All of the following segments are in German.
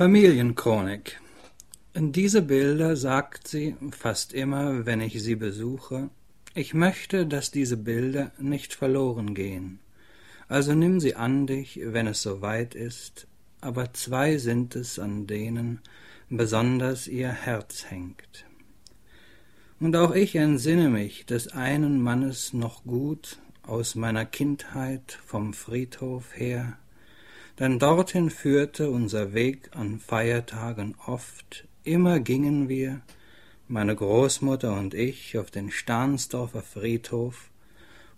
Familienchronik. Diese Bilder sagt sie fast immer, wenn ich sie besuche. Ich möchte, dass diese Bilder nicht verloren gehen. Also nimm sie an dich, wenn es soweit ist, aber zwei sind es, an denen besonders ihr Herz hängt. Und auch ich entsinne mich des einen Mannes noch gut aus meiner Kindheit vom Friedhof her, denn dorthin führte unser Weg an Feiertagen oft, immer gingen wir, meine Großmutter und ich, auf den Stahnsdorfer Friedhof,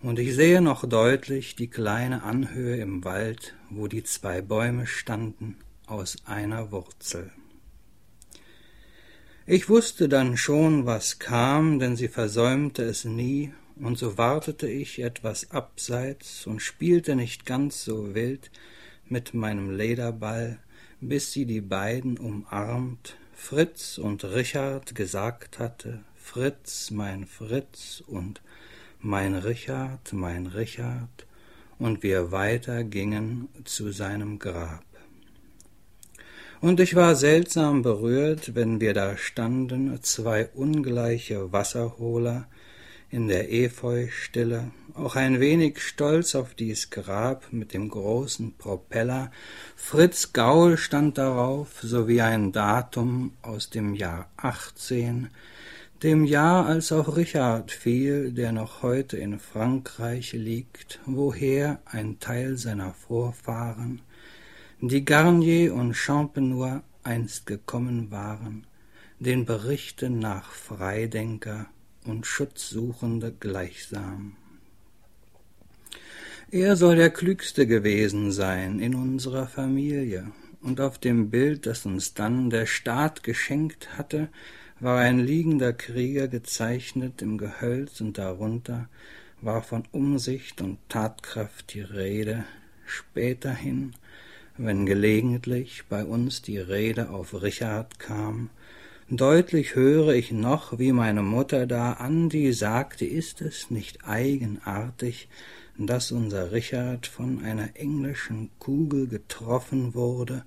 und ich sehe noch deutlich die kleine Anhöhe im Wald, wo die zwei Bäume standen, aus einer Wurzel. Ich wusste dann schon, was kam, denn sie versäumte es nie, und so wartete ich etwas abseits und spielte nicht ganz so wild mit meinem Lederball, bis sie die beiden umarmt, Fritz und Richard gesagt hatte, Fritz, mein Fritz und mein Richard, mein Richard, und wir weiter gingen zu seinem Grab. Und ich war seltsam berührt, wenn wir da standen, zwei ungleiche Wasserholer in der Efeustille, auch ein wenig stolz auf dies Grab mit dem großen Propeller. Fritz Gaul stand darauf, sowie ein Datum aus dem Jahr achtzehn, dem Jahr, als auch Richard fiel, der noch heute in Frankreich liegt, woher ein Teil seiner Vorfahren die Garnier und Champenois einst gekommen waren, den Berichten nach Freidenker und Schutzsuchende gleichsam. Er soll der Klügste gewesen sein in unserer Familie, und auf dem Bild, das uns dann der Staat geschenkt hatte, war ein liegender Krieger gezeichnet im Gehölz, und darunter war von Umsicht und Tatkraft die Rede. Späterhin wenn gelegentlich bei uns die Rede auf Richard kam, deutlich höre ich noch, wie meine Mutter da an die sagte, ist es nicht eigenartig, dass unser Richard von einer englischen Kugel getroffen wurde,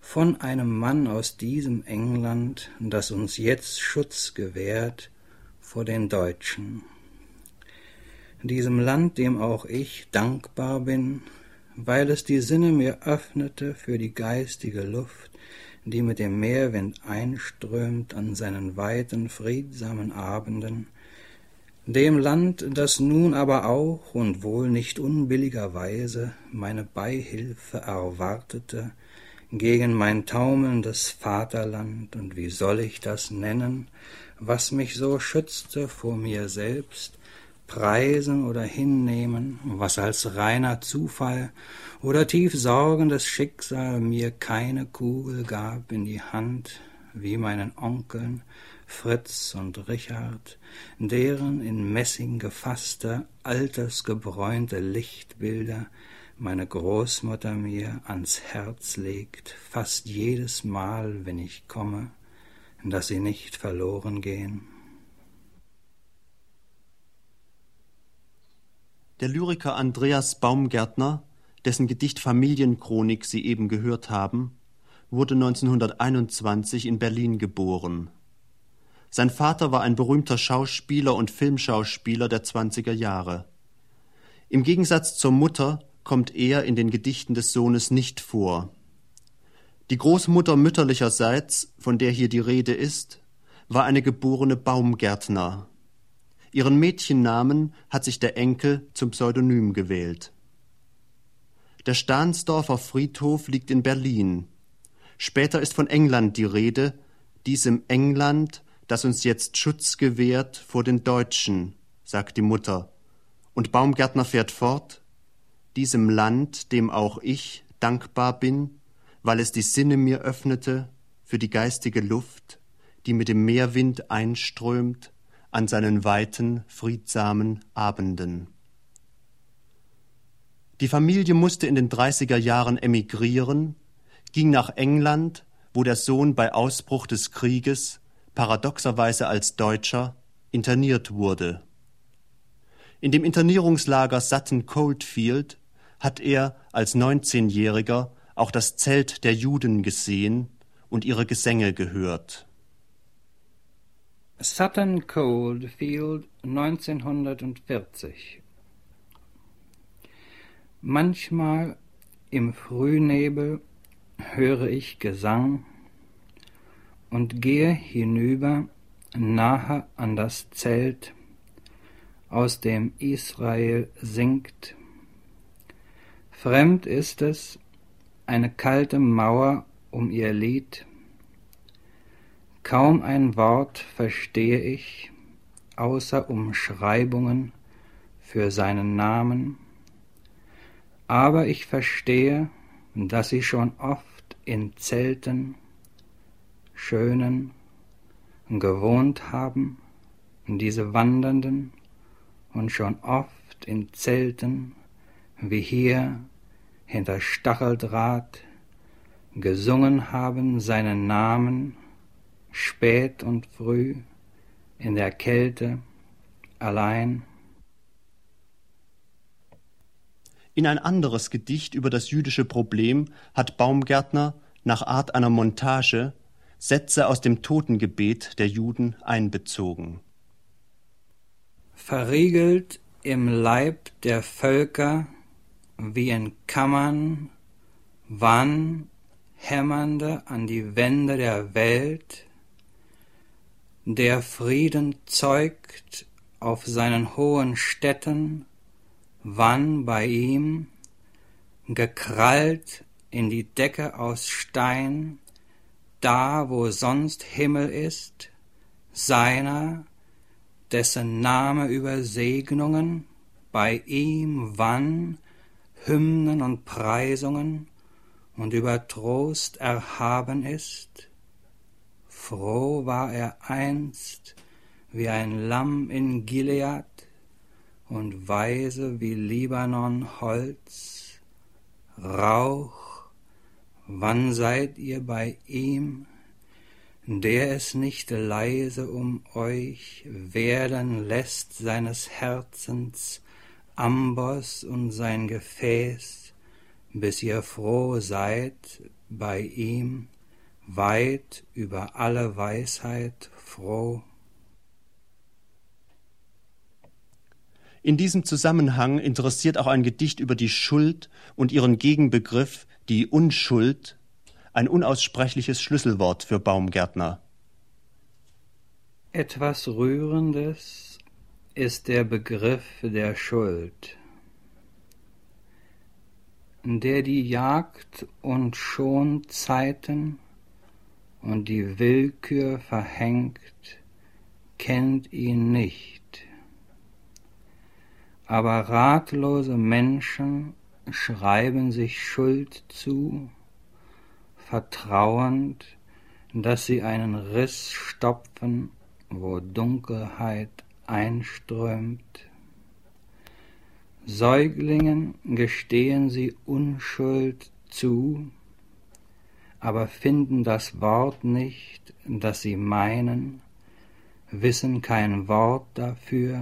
von einem Mann aus diesem England, das uns jetzt Schutz gewährt vor den Deutschen. Diesem Land, dem auch ich dankbar bin, weil es die Sinne mir öffnete für die geistige Luft, die mit dem Meerwind einströmt an seinen weiten, friedsamen Abenden, dem Land, das nun aber auch und wohl nicht unbilligerweise meine Beihilfe erwartete gegen mein taumelndes Vaterland, und wie soll ich das nennen, was mich so schützte vor mir selbst, preisen oder hinnehmen, was als reiner Zufall oder tief sorgendes Schicksal mir keine Kugel gab in die Hand, wie meinen Onkeln Fritz und Richard, deren in Messing gefasste, altersgebräunte Lichtbilder meine Großmutter mir ans Herz legt, fast jedes Mal, wenn ich komme, dass sie nicht verloren gehen. Der Lyriker Andreas Baumgärtner, dessen Gedicht Familienchronik Sie eben gehört haben, wurde 1921 in Berlin geboren. Sein Vater war ein berühmter Schauspieler und Filmschauspieler der 20er Jahre. Im Gegensatz zur Mutter kommt er in den Gedichten des Sohnes nicht vor. Die Großmutter mütterlicherseits, von der hier die Rede ist, war eine geborene Baumgärtner, Ihren Mädchennamen hat sich der Enkel zum Pseudonym gewählt. Der Stahnsdorfer Friedhof liegt in Berlin. Später ist von England die Rede, diesem England, das uns jetzt Schutz gewährt vor den Deutschen, sagt die Mutter. Und Baumgärtner fährt fort, diesem Land, dem auch ich dankbar bin, weil es die Sinne mir öffnete für die geistige Luft, die mit dem Meerwind einströmt an seinen weiten, friedsamen Abenden. Die Familie musste in den 30er Jahren emigrieren, ging nach England, wo der Sohn bei Ausbruch des Krieges, paradoxerweise als Deutscher, interniert wurde. In dem Internierungslager Sutton Coldfield hat er als 19-Jähriger auch das Zelt der Juden gesehen und ihre Gesänge gehört. Sutton Coldfield 1940 Manchmal im Frühnebel höre ich Gesang und gehe hinüber nahe an das Zelt, aus dem Israel singt. Fremd ist es, eine kalte Mauer um ihr Lied. Kaum ein Wort verstehe ich, außer Umschreibungen für seinen Namen, aber ich verstehe, dass sie schon oft in Zelten, schönen, gewohnt haben, diese Wandernden, und schon oft in Zelten, wie hier, hinter Stacheldraht, gesungen haben seinen Namen, spät und früh, in der Kälte, allein. In ein anderes Gedicht über das jüdische Problem hat Baumgärtner nach Art einer Montage Sätze aus dem Totengebet der Juden einbezogen. Verriegelt im Leib der Völker wie in Kammern, wann hämmernde an die Wände der Welt, der Frieden zeugt auf seinen hohen Städten, wann bei ihm, gekrallt in die Decke aus Stein, da wo sonst Himmel ist, seiner, dessen Name über Segnungen, bei ihm wann Hymnen und Preisungen und über Trost erhaben ist? Froh war er einst wie ein Lamm in Gilead und weise wie Libanon Holz, Rauch, wann seid ihr bei ihm, der es nicht leise um euch. Werden lässt seines Herzens Amboss und sein Gefäß, bis ihr froh seid bei ihm, weit über alle Weisheit froh. In diesem Zusammenhang interessiert auch ein Gedicht über die Schuld und ihren Gegenbegriff, die Unschuld, ein unaussprechliches Schlüsselwort für Baumgärtner. Etwas Rührendes ist der Begriff der Schuld, der die Jagd und Schonzeiten und die Willkür verhängt, kennt ihn nicht. Aber ratlose Menschen schreiben sich Schuld zu, vertrauend, dass sie einen Riss stopfen, wo Dunkelheit einströmt. Säuglingen gestehen sie Unschuld zu, aber finden das Wort nicht, das sie meinen, wissen kein Wort dafür,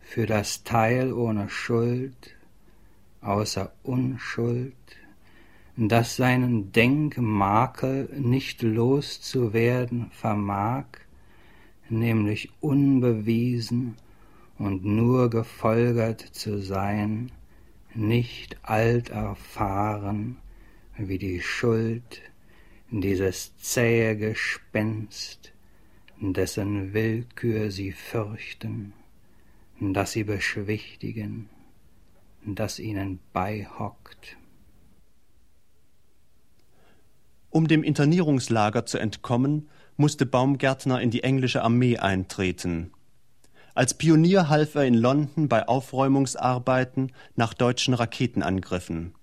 für das Teil ohne Schuld, außer Unschuld, das seinen Denkmakel nicht loszuwerden vermag, nämlich unbewiesen und nur gefolgert zu sein, nicht alt erfahren wie die Schuld, dieses zähe Gespenst, dessen Willkür sie fürchten, das sie beschwichtigen, das ihnen beihockt. Um dem Internierungslager zu entkommen, musste Baumgärtner in die englische Armee eintreten. Als Pionier half er in London bei Aufräumungsarbeiten nach deutschen Raketenangriffen.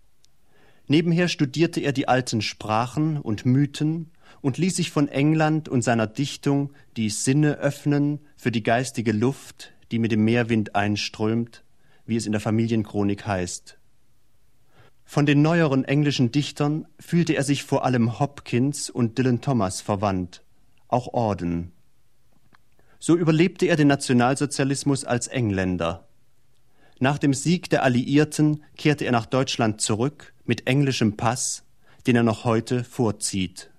Nebenher studierte er die alten Sprachen und Mythen und ließ sich von England und seiner Dichtung die Sinne öffnen für die geistige Luft, die mit dem Meerwind einströmt, wie es in der Familienchronik heißt. Von den neueren englischen Dichtern fühlte er sich vor allem Hopkins und Dylan Thomas verwandt auch Orden. So überlebte er den Nationalsozialismus als Engländer. Nach dem Sieg der Alliierten kehrte er nach Deutschland zurück mit englischem Pass, den er noch heute vorzieht.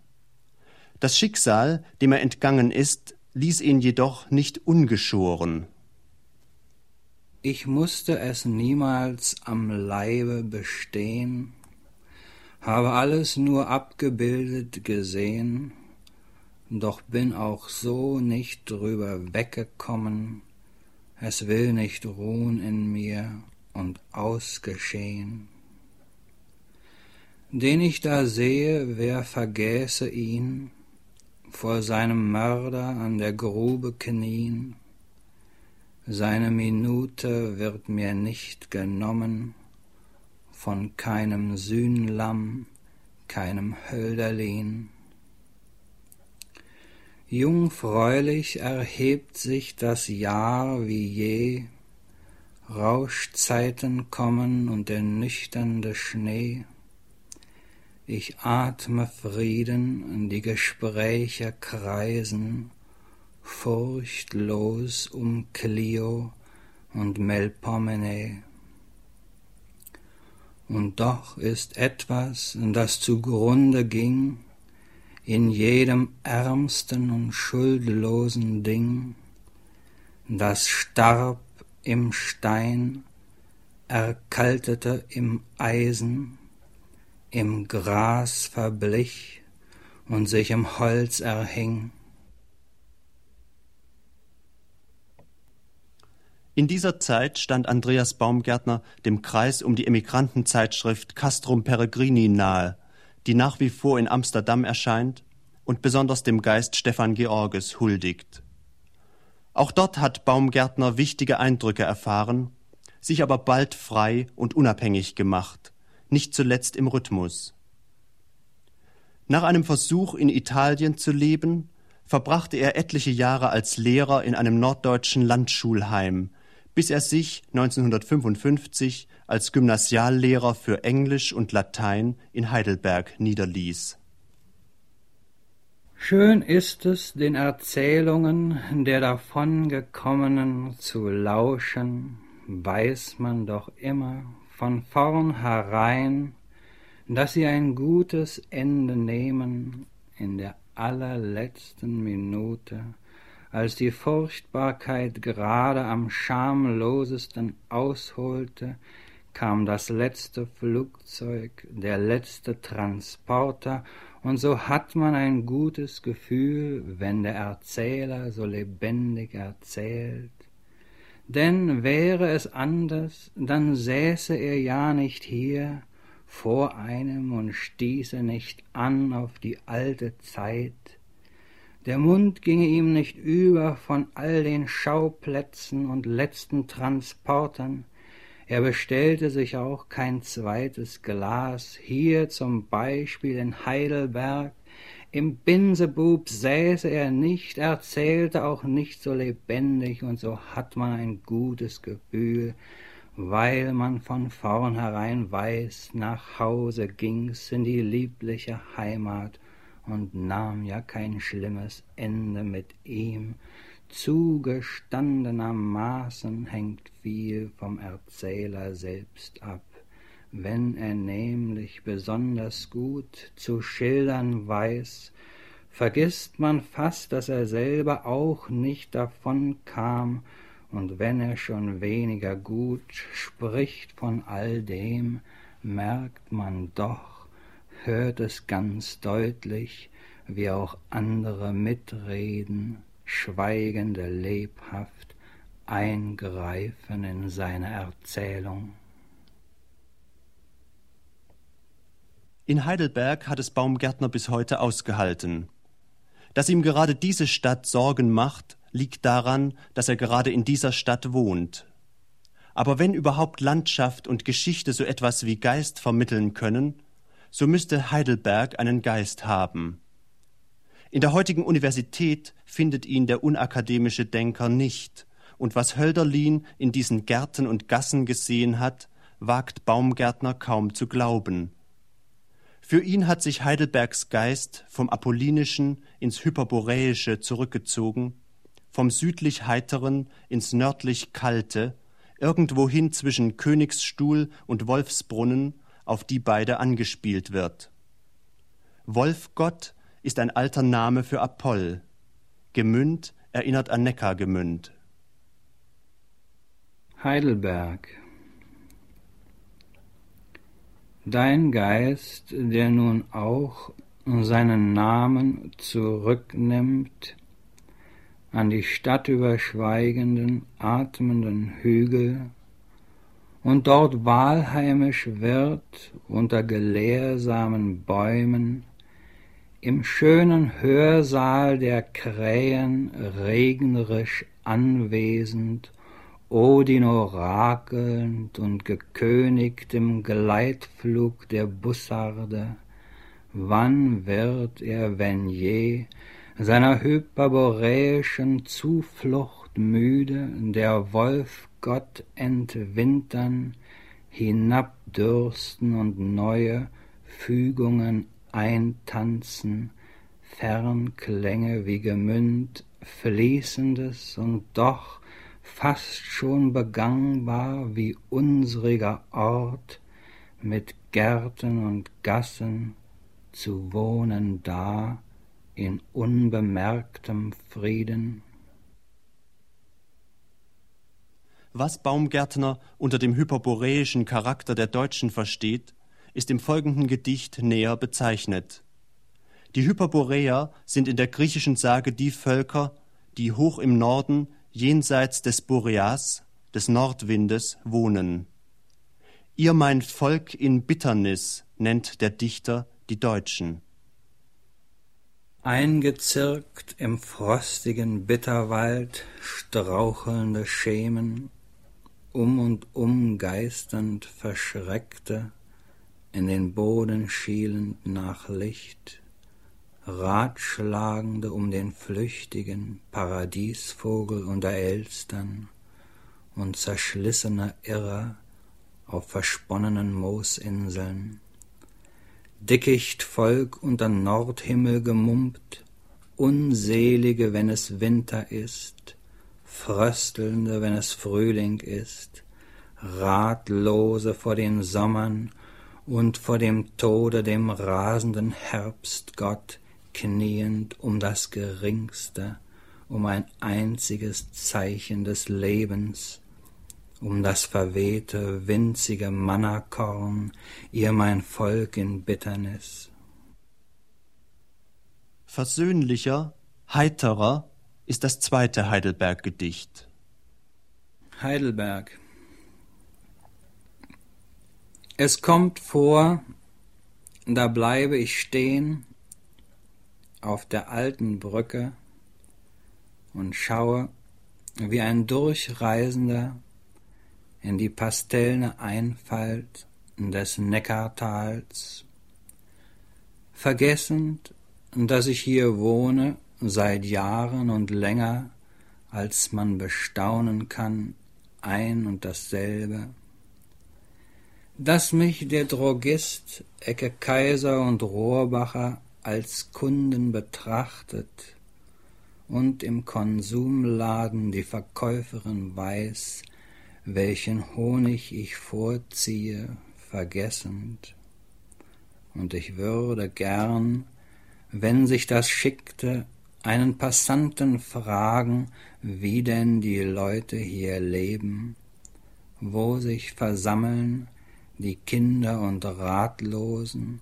Das Schicksal, dem er entgangen ist, ließ ihn jedoch nicht ungeschoren. Ich musste es niemals am Leibe bestehen, habe alles nur abgebildet gesehen, doch bin auch so nicht drüber weggekommen, es will nicht ruhen in mir und ausgeschehen. Den ich da sehe, wer vergäße ihn, vor seinem Mörder an der Grube knien, seine Minute wird mir nicht genommen, von keinem Sühnlamm, keinem Hölderlin. Jungfräulich erhebt sich das Jahr wie je, Rauschzeiten kommen und der nüchternde Schnee. Ich atme Frieden, die Gespräche kreisen, furchtlos um Clio und Melpomene. Und doch ist etwas, das zugrunde ging, in jedem ärmsten und schuldlosen Ding, das starb im Stein, erkaltete im Eisen, im Gras verblich und sich im Holz erhing. In dieser Zeit stand Andreas Baumgärtner dem Kreis um die Emigrantenzeitschrift Castrum Peregrini nahe, die nach wie vor in Amsterdam erscheint und besonders dem Geist Stefan Georges huldigt. Auch dort hat Baumgärtner wichtige Eindrücke erfahren, sich aber bald frei und unabhängig gemacht, nicht zuletzt im Rhythmus. Nach einem Versuch in Italien zu leben, verbrachte er etliche Jahre als Lehrer in einem norddeutschen Landschulheim, bis er sich 1955 als Gymnasiallehrer für Englisch und Latein in Heidelberg niederließ. Schön ist es, den Erzählungen der Davongekommenen zu lauschen, weiß man doch immer von vornherein, dass sie ein gutes Ende nehmen in der allerletzten Minute, als die Furchtbarkeit gerade am schamlosesten ausholte, kam das letzte Flugzeug, der letzte Transporter, und so hat man ein gutes Gefühl, wenn der Erzähler so lebendig erzählt. Denn wäre es anders, dann säße er ja nicht hier vor einem und stieße nicht an auf die alte Zeit, der Mund ginge ihm nicht über von all den Schauplätzen und letzten Transportern, er bestellte sich auch kein zweites Glas, hier zum Beispiel in Heidelberg, im Binsebub säße er nicht, erzählte auch nicht so lebendig, und so hat man ein gutes Gefühl, weil man von vornherein weiß, nach Hause ging's in die liebliche Heimat, und nahm ja kein schlimmes Ende mit ihm. Zugestandenermaßen hängt viel vom Erzähler selbst ab. Wenn er nämlich besonders gut zu schildern weiß, vergisst man fast, dass er selber auch nicht davon kam, und wenn er schon weniger gut spricht von all dem, merkt man doch, hört es ganz deutlich, wie auch andere mitreden, schweigende lebhaft eingreifen in seine Erzählung. In Heidelberg hat es Baumgärtner bis heute ausgehalten. Dass ihm gerade diese Stadt Sorgen macht, liegt daran, dass er gerade in dieser Stadt wohnt. Aber wenn überhaupt Landschaft und Geschichte so etwas wie Geist vermitteln können, so müsste Heidelberg einen Geist haben. In der heutigen Universität findet ihn der unakademische Denker nicht, und was Hölderlin in diesen Gärten und Gassen gesehen hat, wagt Baumgärtner kaum zu glauben. Für ihn hat sich Heidelbergs Geist vom Apollinischen ins Hyperboräische zurückgezogen, vom südlich Heiteren ins nördlich Kalte, irgendwohin zwischen Königsstuhl und Wolfsbrunnen auf die beide angespielt wird. Wolfgott ist ein alter Name für Apoll. Gemünd erinnert an Neckargemünd. Heidelberg Dein Geist, der nun auch seinen Namen zurücknimmt an die stadtüberschweigenden, atmenden Hügel und dort wahlheimisch wird unter gelehrsamen Bäumen, im schönen Hörsaal der Krähen regnerisch anwesend, Odin orakelnd und gekönigt im Gleitflug der Bussarde, wann wird er, wenn je, seiner hyperboräischen Zuflucht müde, der Wolfgott entwintern, hinabdürsten und neue Fügungen eintanzen, Fernklänge wie Gemünd, fließendes und doch fast schon begangbar wie unsriger Ort, mit Gärten und Gassen zu wohnen da in unbemerktem Frieden? Was Baumgärtner unter dem hyperboreischen Charakter der Deutschen versteht, ist im folgenden Gedicht näher bezeichnet. Die Hyperboreer sind in der griechischen Sage die Völker, die hoch im Norden, jenseits des Boreas, des Nordwindes, wohnen. Ihr mein Volk in Bitternis nennt der Dichter die Deutschen. Eingezirkt im frostigen Bitterwald strauchelnde Schemen, um und um geisternd verschreckte, in den Boden schielend nach Licht, Ratschlagende um den flüchtigen Paradiesvogel unter Elstern und zerschlissener Irrer auf versponnenen Moosinseln, Dickichtvolk unter Nordhimmel gemummt, Unselige, wenn es Winter ist, Fröstelnde, wenn es Frühling ist, Ratlose vor den Sommern und vor dem Tode dem rasenden Herbstgott kniend um das geringste, um ein einziges Zeichen des Lebens, um das verwehte, winzige Mannakorn, ihr mein Volk in Bitternis. Versöhnlicher, heiterer ist das zweite Heidelberg-Gedicht. Heidelberg es kommt vor, da bleibe ich stehen auf der alten Brücke und schaue wie ein Durchreisender in die pastellne Einfalt des Neckartals, vergessend, dass ich hier wohne seit Jahren und länger, als man bestaunen kann, ein und dasselbe. Dass mich der Drogist Ecke Kaiser und Rohrbacher als Kunden betrachtet und im Konsumladen die Verkäuferin weiß, welchen Honig ich vorziehe, vergessend. Und ich würde gern, wenn sich das schickte, einen Passanten fragen, wie denn die Leute hier leben, wo sich versammeln, die Kinder und Ratlosen,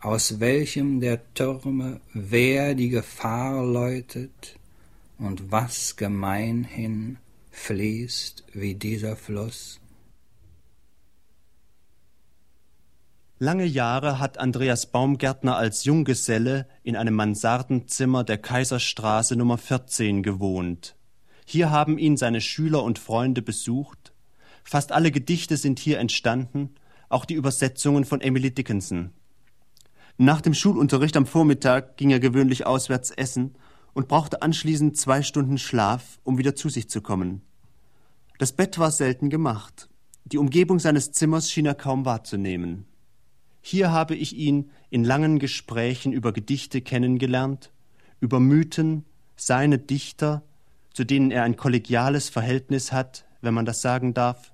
aus welchem der Türme wer die Gefahr läutet und was gemeinhin fließt wie dieser Fluss. Lange Jahre hat Andreas Baumgärtner als Junggeselle in einem Mansardenzimmer der Kaiserstraße Nummer 14 gewohnt. Hier haben ihn seine Schüler und Freunde besucht Fast alle Gedichte sind hier entstanden, auch die Übersetzungen von Emily Dickinson. Nach dem Schulunterricht am Vormittag ging er gewöhnlich auswärts essen und brauchte anschließend zwei Stunden Schlaf, um wieder zu sich zu kommen. Das Bett war selten gemacht. Die Umgebung seines Zimmers schien er kaum wahrzunehmen. Hier habe ich ihn in langen Gesprächen über Gedichte kennengelernt, über Mythen, seine Dichter, zu denen er ein kollegiales Verhältnis hat, wenn man das sagen darf,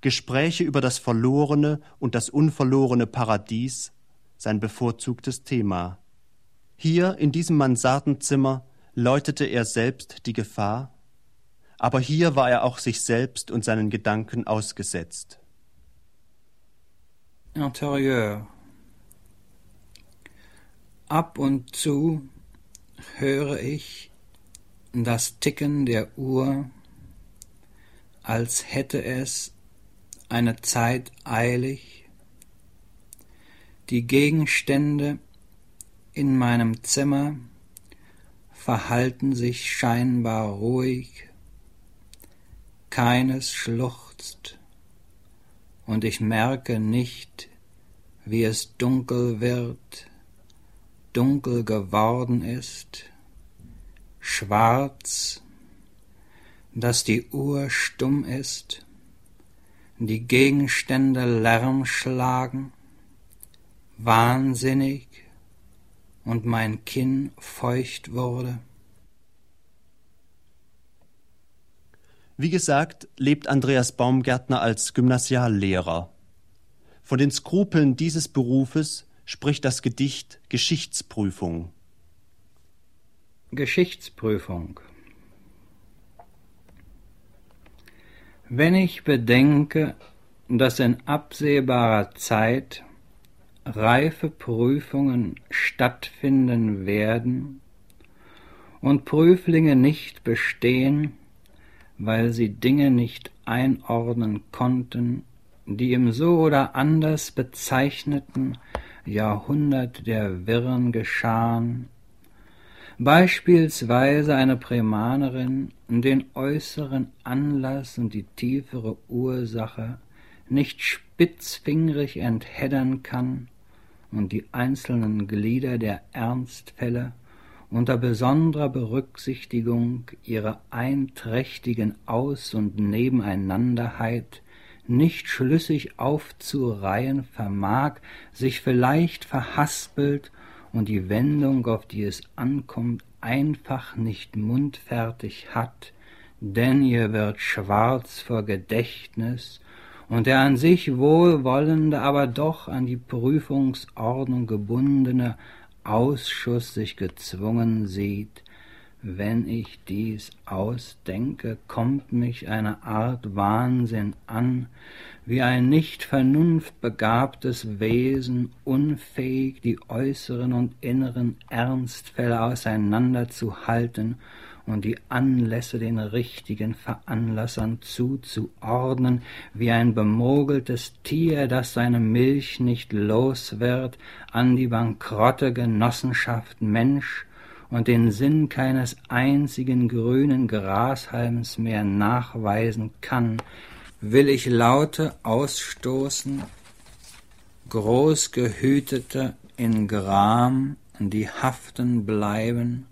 Gespräche über das verlorene und das unverlorene Paradies sein bevorzugtes Thema. Hier in diesem Mansardenzimmer läutete er selbst die Gefahr, aber hier war er auch sich selbst und seinen Gedanken ausgesetzt. Interieur Ab und zu höre ich das Ticken der Uhr, als hätte es eine Zeit eilig, die Gegenstände in meinem Zimmer verhalten sich scheinbar ruhig, keines schluchzt, und ich merke nicht, wie es dunkel wird, dunkel geworden ist, schwarz, dass die Uhr stumm ist, die Gegenstände Lärm schlagen, wahnsinnig und mein Kinn feucht wurde? Wie gesagt, lebt Andreas Baumgärtner als Gymnasiallehrer. Von den Skrupeln dieses Berufes spricht das Gedicht Geschichtsprüfung. Geschichtsprüfung Wenn ich bedenke, dass in absehbarer Zeit reife Prüfungen stattfinden werden und Prüflinge nicht bestehen, weil sie Dinge nicht einordnen konnten, die im so oder anders bezeichneten Jahrhundert der Wirren geschahen, beispielsweise eine Primanerin den äußeren Anlass und die tiefere Ursache nicht spitzfingrig entheddern kann und die einzelnen Glieder der Ernstfälle unter besonderer Berücksichtigung ihrer einträchtigen Aus- und Nebeneinanderheit nicht schlüssig aufzureihen vermag, sich vielleicht verhaspelt und die Wendung, auf die es ankommt, einfach nicht mundfertig hat, denn ihr wird schwarz vor Gedächtnis, und der an sich wohlwollende, aber doch an die Prüfungsordnung gebundene Ausschuss sich gezwungen sieht, wenn ich dies ausdenke, kommt mich eine Art Wahnsinn an, wie ein nicht vernunftbegabtes Wesen, unfähig, die äußeren und inneren Ernstfälle auseinanderzuhalten und die Anlässe den richtigen Veranlassern zuzuordnen, wie ein bemogeltes Tier, das seine Milch nicht los wird, an die bankrotte Genossenschaft Mensch und den Sinn keines einzigen grünen Grashalms mehr nachweisen kann, will ich Laute ausstoßen, großgehütete in Gram, die haften bleiben,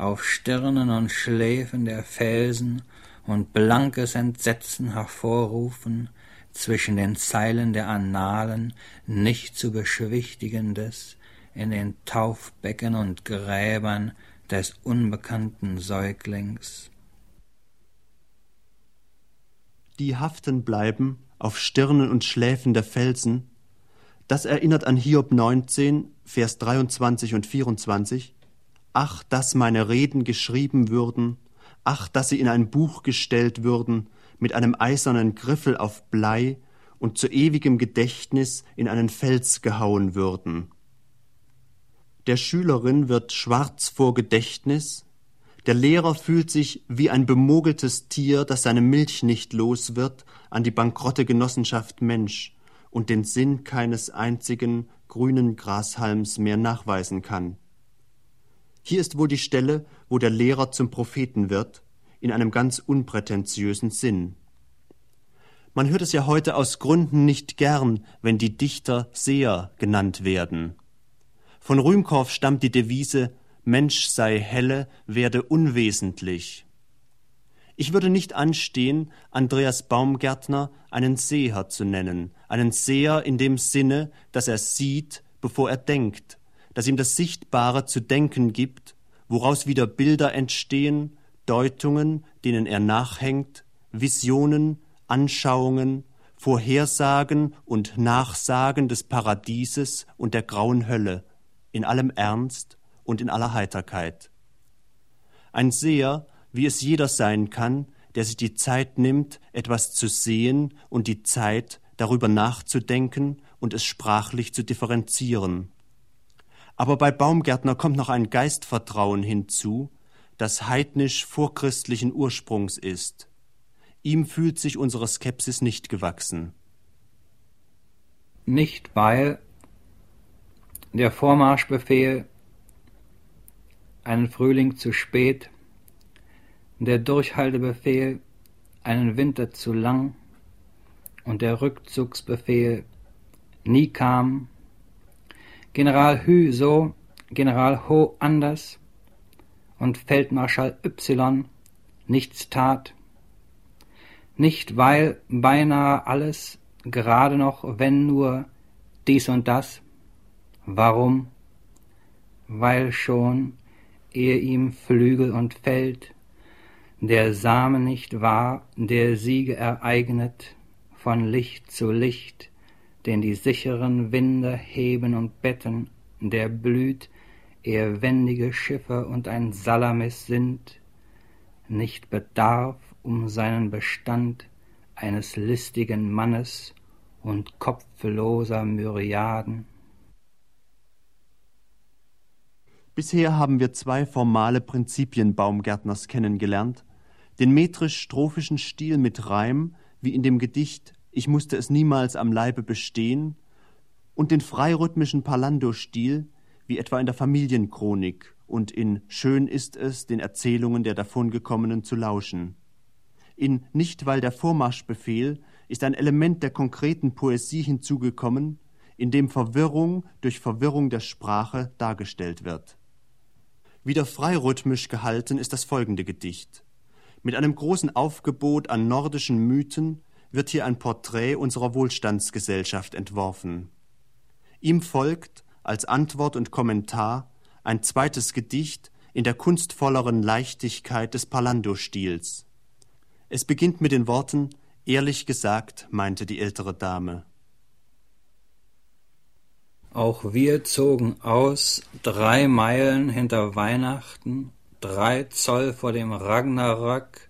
auf Stirnen und Schläfen der Felsen und blankes Entsetzen hervorrufen, zwischen den Zeilen der Annalen nicht zu beschwichtigendes, in den Taufbecken und Gräbern des unbekannten Säuglings. Die haften bleiben auf Stirnen und Schläfen der Felsen, das erinnert an Hiob 19, Vers 23 und 24. Ach, dass meine Reden geschrieben würden, ach, dass sie in ein Buch gestellt würden, mit einem eisernen Griffel auf Blei und zu ewigem Gedächtnis in einen Fels gehauen würden. Der Schülerin wird schwarz vor Gedächtnis, der Lehrer fühlt sich wie ein bemogeltes Tier, das seine Milch nicht los wird, an die bankrotte Genossenschaft Mensch und den Sinn keines einzigen grünen Grashalms mehr nachweisen kann. Hier ist wohl die Stelle, wo der Lehrer zum Propheten wird, in einem ganz unprätentiösen Sinn. Man hört es ja heute aus Gründen nicht gern, wenn die Dichter Seher genannt werden. Von Rühmkorff stammt die Devise Mensch sei helle, werde unwesentlich. Ich würde nicht anstehen, Andreas Baumgärtner einen Seher zu nennen, einen Seher in dem Sinne, dass er sieht, bevor er denkt, dass ihm das Sichtbare zu denken gibt, woraus wieder Bilder entstehen, Deutungen, denen er nachhängt, Visionen, Anschauungen, Vorhersagen und Nachsagen des Paradieses und der grauen Hölle, in allem Ernst und in aller Heiterkeit. Ein Seher, wie es jeder sein kann, der sich die Zeit nimmt, etwas zu sehen und die Zeit, darüber nachzudenken und es sprachlich zu differenzieren. Aber bei Baumgärtner kommt noch ein Geistvertrauen hinzu, das heidnisch vorchristlichen Ursprungs ist. Ihm fühlt sich unsere Skepsis nicht gewachsen. Nicht weil der Vormarschbefehl einen Frühling zu spät, der Durchhaltebefehl einen Winter zu lang und der Rückzugsbefehl nie kam, General Hü so, General Ho anders und Feldmarschall Y nichts tat, nicht weil beinahe alles gerade noch, wenn nur dies und das, warum? Weil schon, ehe ihm Flügel und Feld, der Same nicht war, der Siege ereignet, von Licht zu Licht, den die sicheren Winde heben und betten, der blüht, ehe wendige Schiffe und ein Salamis sind, nicht bedarf um seinen Bestand eines listigen Mannes und kopfloser Myriaden. Bisher haben wir zwei formale Prinzipien Baumgärtners kennengelernt, den metrisch-strophischen Stil mit Reim, wie in dem Gedicht Ich musste es niemals am Leibe bestehen, und den freirhythmischen Palando-Stil, wie etwa in der Familienchronik und in Schön ist es, den Erzählungen der Davongekommenen zu lauschen. In Nicht weil der Vormarschbefehl ist ein Element der konkreten Poesie hinzugekommen, in dem Verwirrung durch Verwirrung der Sprache dargestellt wird. Wieder freirhythmisch gehalten ist das folgende Gedicht. Mit einem großen Aufgebot an nordischen Mythen wird hier ein Porträt unserer Wohlstandsgesellschaft entworfen. Ihm folgt als Antwort und Kommentar ein zweites Gedicht in der kunstvolleren Leichtigkeit des Palando-Stils. Es beginnt mit den Worten Ehrlich gesagt, meinte die ältere Dame. Auch wir zogen aus, drei Meilen hinter Weihnachten, drei Zoll vor dem Ragnarök,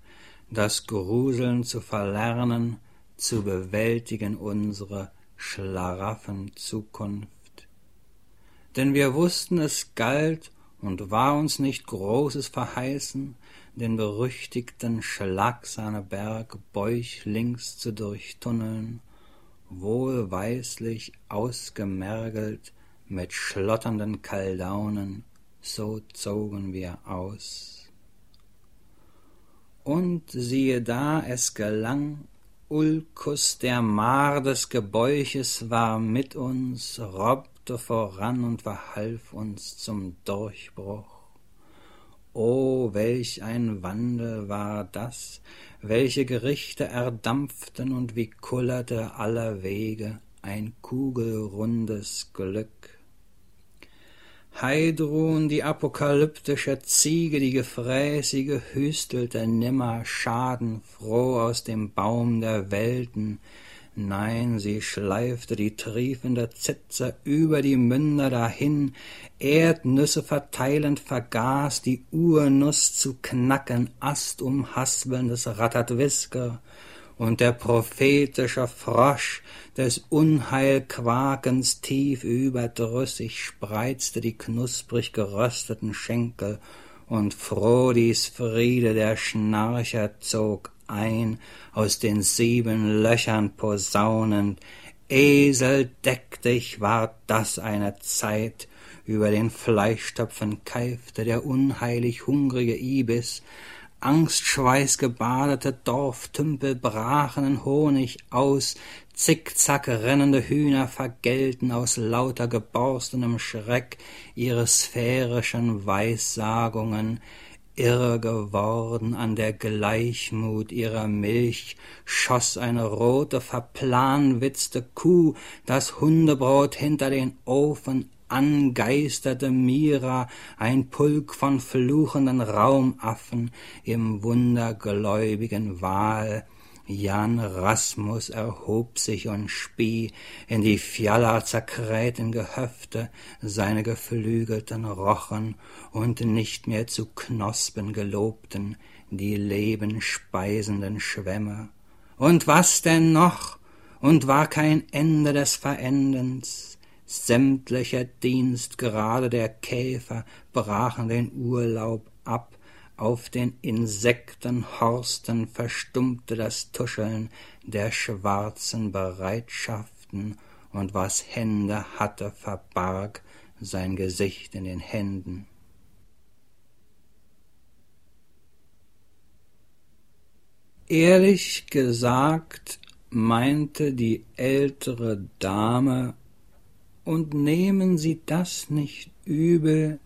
das Gruseln zu verlernen, zu bewältigen unsere schlaraffen Zukunft. Denn wir wussten, es galt und war uns nicht Großes verheißen, den berüchtigten Schlagsahner Berg bäuchlings zu durchtunneln, wohlweislich ausgemergelt mit schlotternden Kaldaunen so zogen wir aus. Und siehe da, es gelang, Ulkus, der Maar des Gebäuches, war mit uns, robbte voran und verhalf uns zum Durchbruch. O, welch ein Wandel war das, welche Gerichte erdampften und wie kullerte aller Wege ein kugelrundes Glück. Heidrun, die apokalyptische Ziege, die gefräßige, hüstelte nimmer schadenfroh aus dem Baum der Welten. Nein, sie schleifte die triefende Zitze über die Münder dahin, Erdnüsse verteilend vergaß die Urnuss zu knacken, Ast umhaspelndes Rattertwisker, und der prophetische Frosch des Unheilquakens tief überdrüssig spreizte die knusprig gerösteten Schenkel, und Frodis Friede der Schnarcher zog ein, aus den sieben Löchern posaunend, Esel deck dich, war das eine Zeit, über den Fleischtöpfen keifte der unheilig hungrige Ibis, angstschweißgebadete Dorftümpel brachen in Honig aus, zickzack rennende Hühner vergelten aus lauter geborstenem Schreck ihre sphärischen Weissagungen, irre geworden an der Gleichmut ihrer Milch, schoss eine rote, verplanwitzte Kuh das Hundebrot hinter den Ofen angeisterte Mira ein Pulk von fluchenden Raumaffen im wundergläubigen Wal, Jan Rasmus erhob sich und spie in die Fiala zerkrähten Gehöfte, seine Geflügelten rochen und nicht mehr zu Knospen gelobten die lebenspeisenden Schwämme. Und was denn noch? Und war kein Ende des Verendens? Sämtlicher Dienst, gerade der Käfer, brachen den Urlaub ab, auf den Insektenhorsten verstummte das Tuscheln der schwarzen Bereitschaften, und was Hände hatte, verbarg sein Gesicht in den Händen. Ehrlich gesagt, meinte die ältere Dame, und nehmen Sie das nicht übel,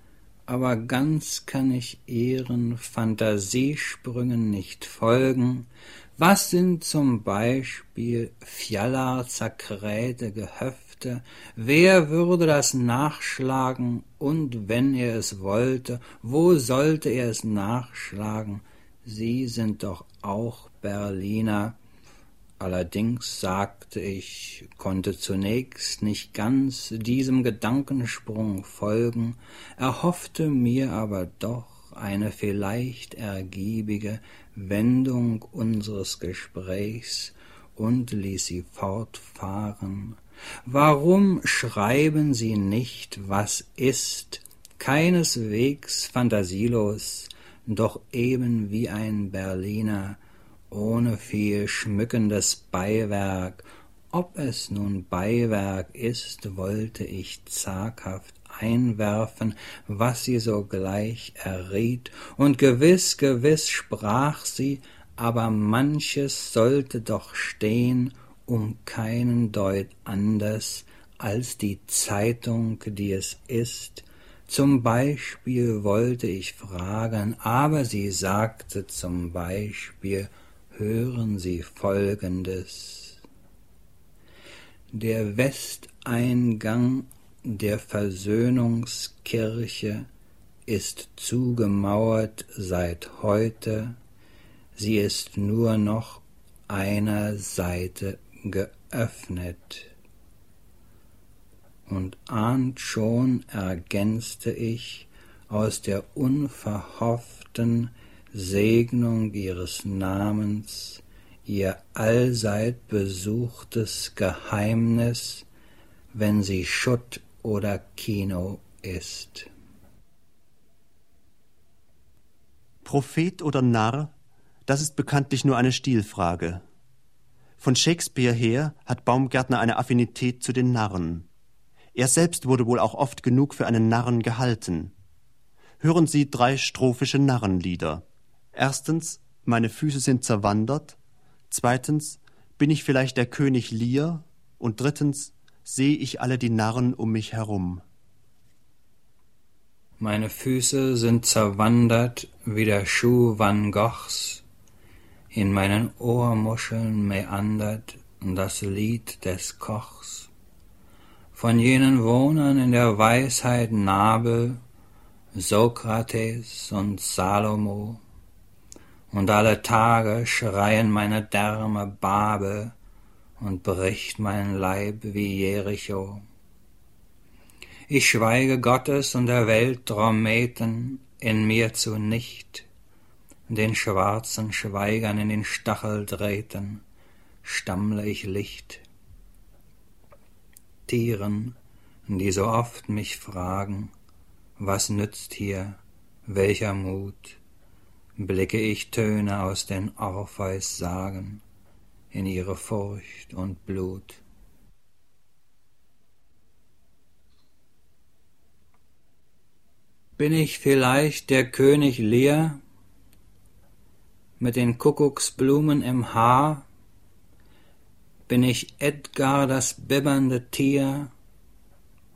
aber ganz kann ich Ihren Phantasiesprüngen nicht folgen. Was sind zum Beispiel Fjallar zerkrähte Gehöfte? Wer würde das nachschlagen? Und wenn er es wollte, wo sollte er es nachschlagen? Sie sind doch auch Berliner. Allerdings sagte ich, konnte zunächst nicht ganz diesem Gedankensprung folgen, erhoffte mir aber doch eine vielleicht ergiebige Wendung unseres Gesprächs und ließ sie fortfahren. Warum schreiben Sie nicht, was ist, keineswegs fantasielos, doch eben wie ein Berliner, ohne viel schmückendes Beiwerk. Ob es nun Beiwerk ist, wollte ich zaghaft einwerfen, was sie sogleich erriet, und gewiss, gewiss sprach sie, aber manches sollte doch stehn, um keinen Deut anders als die Zeitung, die es ist. Zum Beispiel wollte ich fragen, aber sie sagte zum Beispiel, hören Sie Folgendes. Der Westeingang der Versöhnungskirche ist zugemauert seit heute, sie ist nur noch einer Seite geöffnet. Und ahnt schon ergänzte ich aus der unverhofften Segnung ihres Namens, ihr allseit besuchtes Geheimnis, wenn sie Schutt oder Kino ist. Prophet oder Narr, das ist bekanntlich nur eine Stilfrage. Von Shakespeare her hat Baumgärtner eine Affinität zu den Narren. Er selbst wurde wohl auch oft genug für einen Narren gehalten. Hören Sie drei strophische Narrenlieder. Erstens, meine Füße sind zerwandert. Zweitens, bin ich vielleicht der König Lear? Und drittens, sehe ich alle die Narren um mich herum. Meine Füße sind zerwandert wie der Schuh Van Goghs, in meinen Ohrmuscheln meandert das Lied des Kochs. Von jenen Wohnern in der Weisheit Nabel, Sokrates und Salomo, und alle Tage schreien meine Därme Babel und bricht mein Leib wie Jericho. Ich schweige Gottes und der Welt Drommeten in mir zu nicht, den schwarzen Schweigern in den Stacheldrähten stammle ich Licht. Tieren, die so oft mich fragen, was nützt hier, welcher Mut, blicke ich Töne aus den Orpheus Sagen in ihre Furcht und Blut. Bin ich vielleicht der König Lear mit den Kuckucksblumen im Haar? Bin ich Edgar das bibbernde Tier?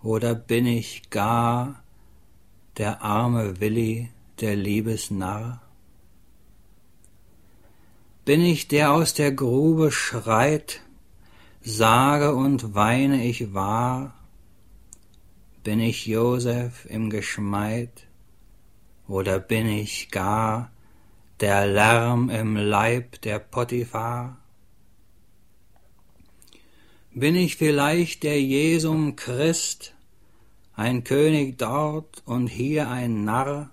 Oder bin ich gar der arme Willi, der Liebesnarr? Bin ich, der aus der Grube schreit, sage und weine ich wahr? Bin ich Josef im Geschmeid, oder bin ich gar der Lärm im Leib der Potiphar? Bin ich vielleicht der Jesum Christ, ein König dort und hier ein Narr,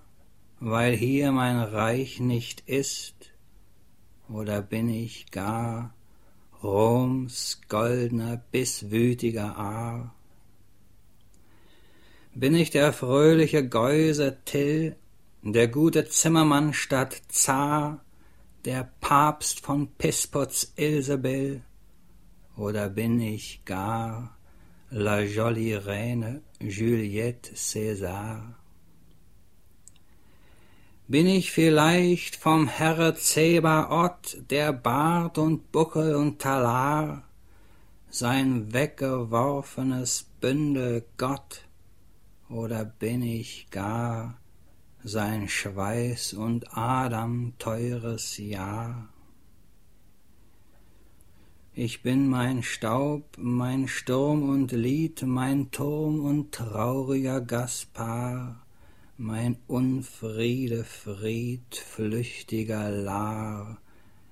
weil hier mein Reich nicht ist? Oder bin ich gar Roms goldner, bisswütiger Aar? Bin ich der fröhliche Geuse Till, der gute Zimmermann statt Zar, der Papst von Pisputz Ilsebel? Oder bin ich gar la jolie Reine Juliette César? Bin ich vielleicht vom Herre Zebaoth, der Bart und Buckel und Talar, sein weggeworfenes Bündel Gott, oder bin ich gar sein Schweiß und Adam teures Jahr? Ich bin mein Staub, mein Sturm und Lied, mein Turm und trauriger Gaspar, mein Unfriede Fried, flüchtiger Lar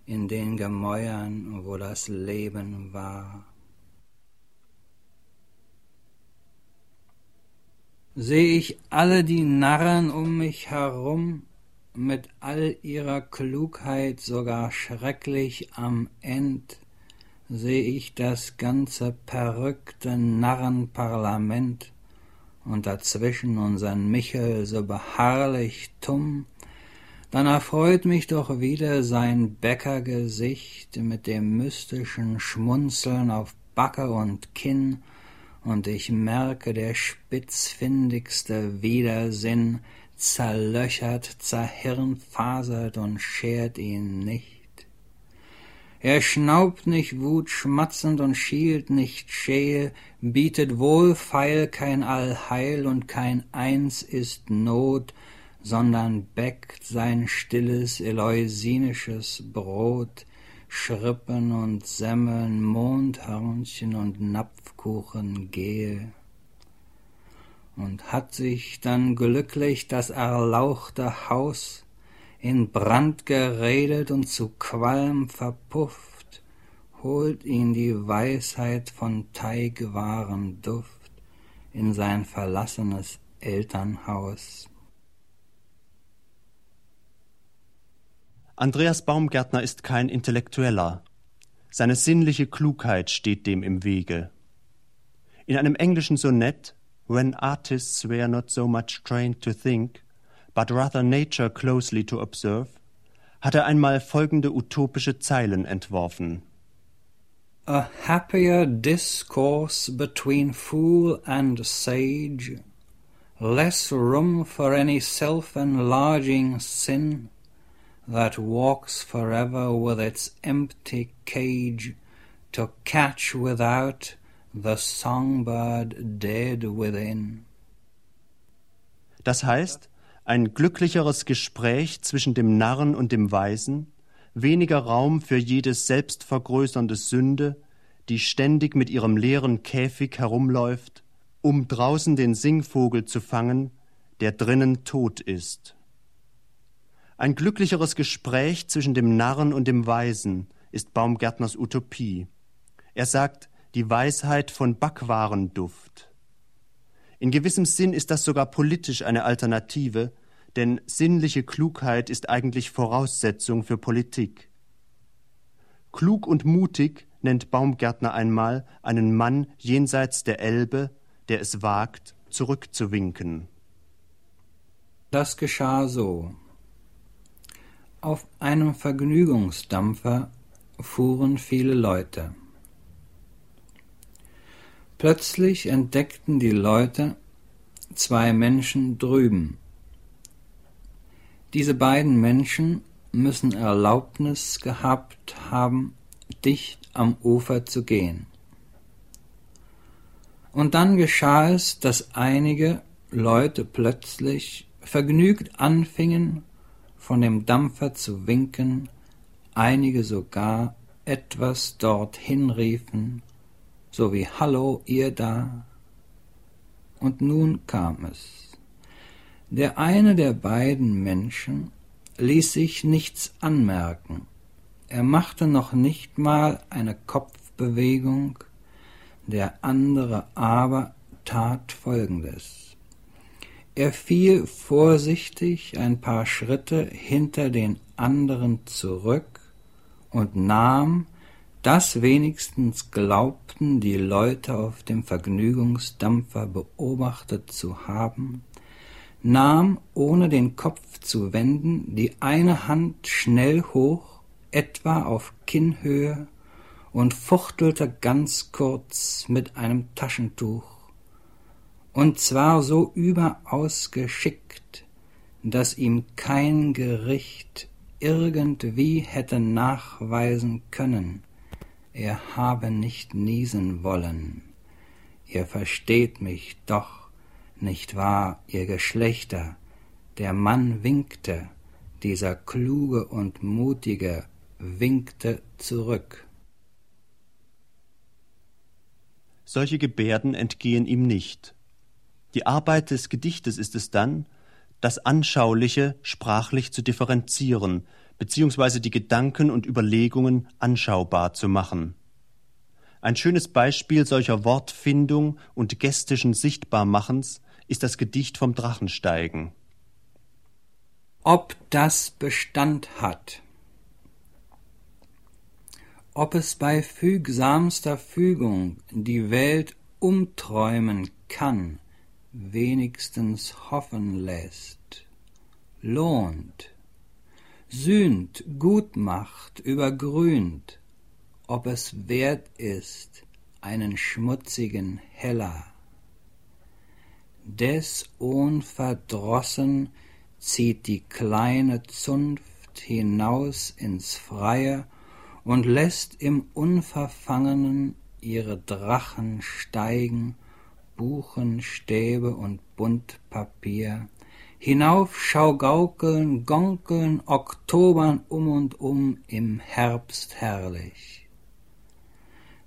in den Gemäuern, wo das Leben war. Seh ich alle die Narren um mich herum, mit all ihrer Klugheit sogar schrecklich am End, seh ich das ganze perrückte Narrenparlament und dazwischen unsern Michel so beharrlich tumm, dann erfreut mich doch wieder sein Bäckergesicht mit dem mystischen Schmunzeln auf Backe und Kinn, und ich merke, der spitzfindigste Widersinn zerlöchert, zerhirnfasert und schert ihn nicht. Er schnaubt nicht wutschmatzend und schielt nicht schähe, bietet Wohlfeil kein Allheil und kein Eins ist Not, sondern bäckt sein stilles eleusinisches Brot, Schrippen und Semmeln, Mondhörnchen und Napfkuchen gehe. Und hat sich dann glücklich das erlauchte Haus in Brand geredet und zu Qualm verpufft, holt ihn die Weisheit von Teigwaren Duft in sein verlassenes Elternhaus. Andreas Baumgärtner ist kein Intellektueller. Seine sinnliche Klugheit steht dem im Wege. In einem englischen Sonett, When artists were not so much trained to think, but rather nature closely to observe, hat er einmal folgende utopische Zeilen entworfen. A happier discourse between fool and sage, less room for any self-enlarging sin that walks forever with its empty cage to catch without the songbird dead within. Das heißt, ein glücklicheres Gespräch zwischen dem Narren und dem Weisen, weniger Raum für jedes selbstvergrößernde Sünde, die ständig mit ihrem leeren Käfig herumläuft, um draußen den Singvogel zu fangen, der drinnen tot ist. Ein glücklicheres Gespräch zwischen dem Narren und dem Weisen ist Baumgärtners Utopie. Er sagt, die Weisheit von Backwarenduft. In gewissem Sinn ist das sogar politisch eine Alternative, denn sinnliche Klugheit ist eigentlich Voraussetzung für Politik. Klug und mutig nennt Baumgärtner einmal einen Mann jenseits der Elbe, der es wagt, zurückzuwinken. Das geschah so. Auf einem Vergnügungsdampfer fuhren viele Leute. Plötzlich entdeckten die Leute zwei Menschen drüben. Diese beiden Menschen müssen Erlaubnis gehabt haben, dicht am Ufer zu gehen. Und dann geschah es, dass einige Leute plötzlich vergnügt anfingen, von dem Dampfer zu winken, einige sogar etwas dorthin riefen, so wie Hallo, ihr da. Und nun kam es. Der eine der beiden Menschen ließ sich nichts anmerken. Er machte noch nicht mal eine Kopfbewegung, der andere aber tat Folgendes. Er fiel vorsichtig ein paar Schritte hinter den anderen zurück und nahm, das wenigstens glaubten die Leute auf dem Vergnügungsdampfer beobachtet zu haben, nahm, ohne den Kopf zu wenden, die eine Hand schnell hoch, etwa auf Kinnhöhe, und fuchtelte ganz kurz mit einem Taschentuch, und zwar so überaus geschickt, dass ihm kein Gericht irgendwie hätte nachweisen können, er habe nicht niesen wollen. Ihr versteht mich doch, nicht wahr, ihr Geschlechter? Der Mann winkte, dieser kluge und mutige winkte zurück. Solche Gebärden entgehen ihm nicht. Die Arbeit des Gedichtes ist es dann, das Anschauliche sprachlich zu differenzieren, beziehungsweise die Gedanken und Überlegungen anschaubar zu machen. Ein schönes Beispiel solcher Wortfindung und gestischen Sichtbarmachens ist das Gedicht vom Drachensteigen. Ob das Bestand hat ob es bei fügsamster Fügung die Welt umträumen kann, wenigstens hoffen lässt, lohnt, sühnt, gut macht, übergrünt, ob es wert ist, einen schmutzigen Heller. Des unverdrossen zieht die kleine Zunft hinaus ins Freie und lässt im Unverfangenen ihre Drachen steigen, Buchen, Stäbe und Buntpapier, hinauf schaugaukeln, gonkeln, Oktobern um und um im Herbst herrlich.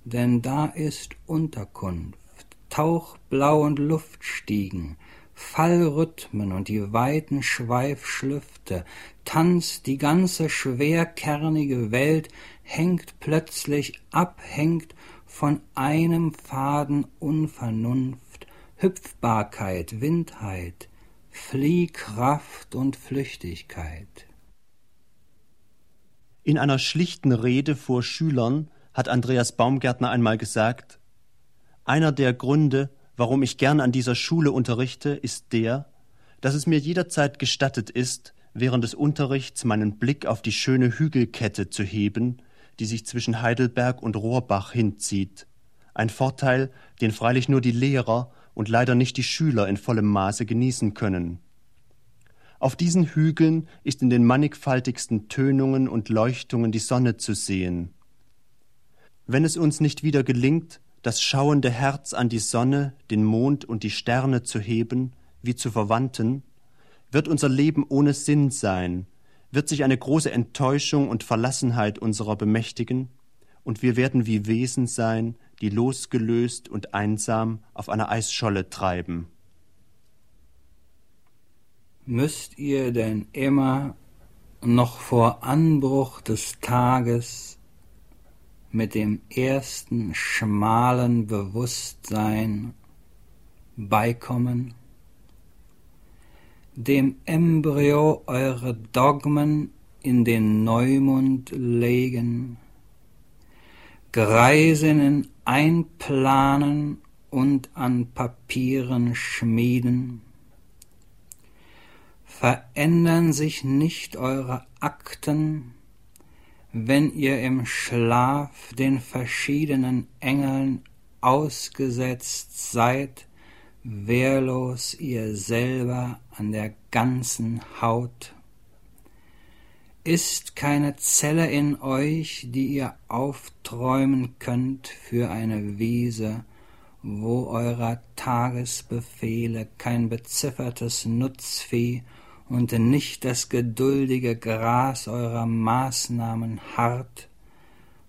Denn da ist Unterkunft, Tauchblau und Luftstiegen, Fallrhythmen und die weiten Schweifschlüfte, tanzt die ganze schwerkernige Welt, hängt plötzlich abhängt von einem Faden Unvernunft, Hüpfbarkeit, Windheit, Fliehkraft und Flüchtigkeit. In einer schlichten Rede vor Schülern hat Andreas Baumgärtner einmal gesagt, einer der Gründe, warum ich gern an dieser Schule unterrichte, ist der, dass es mir jederzeit gestattet ist, während des Unterrichts meinen Blick auf die schöne Hügelkette zu heben, die sich zwischen Heidelberg und Rohrbach hinzieht. Ein Vorteil, den freilich nur die Lehrer und leider nicht die Schüler in vollem Maße genießen können. Auf diesen Hügeln ist in den mannigfaltigsten Tönungen und Leuchtungen die Sonne zu sehen. Wenn es uns nicht wieder gelingt, das schauende Herz an die Sonne, den Mond und die Sterne zu heben, wie zu Verwandten, wird unser Leben ohne Sinn sein, wird sich eine große Enttäuschung und Verlassenheit unserer bemächtigen, und wir werden wie Wesen sein, die losgelöst und einsam auf einer Eisscholle treiben. Müsst ihr denn immer noch vor Anbruch des Tages mit dem ersten schmalen Bewusstsein beikommen? dem Embryo eure Dogmen in den Neumund legen, Greisinnen einplanen und an Papieren schmieden, verändern sich nicht eure Akten, wenn ihr im Schlaf den verschiedenen Engeln ausgesetzt seid, wehrlos ihr selber an der ganzen Haut. Ist keine Zelle in euch, die ihr aufträumen könnt für eine Wiese, wo eurer Tagesbefehle kein beziffertes Nutzvieh und nicht das geduldige Gras eurer Maßnahmen harrt,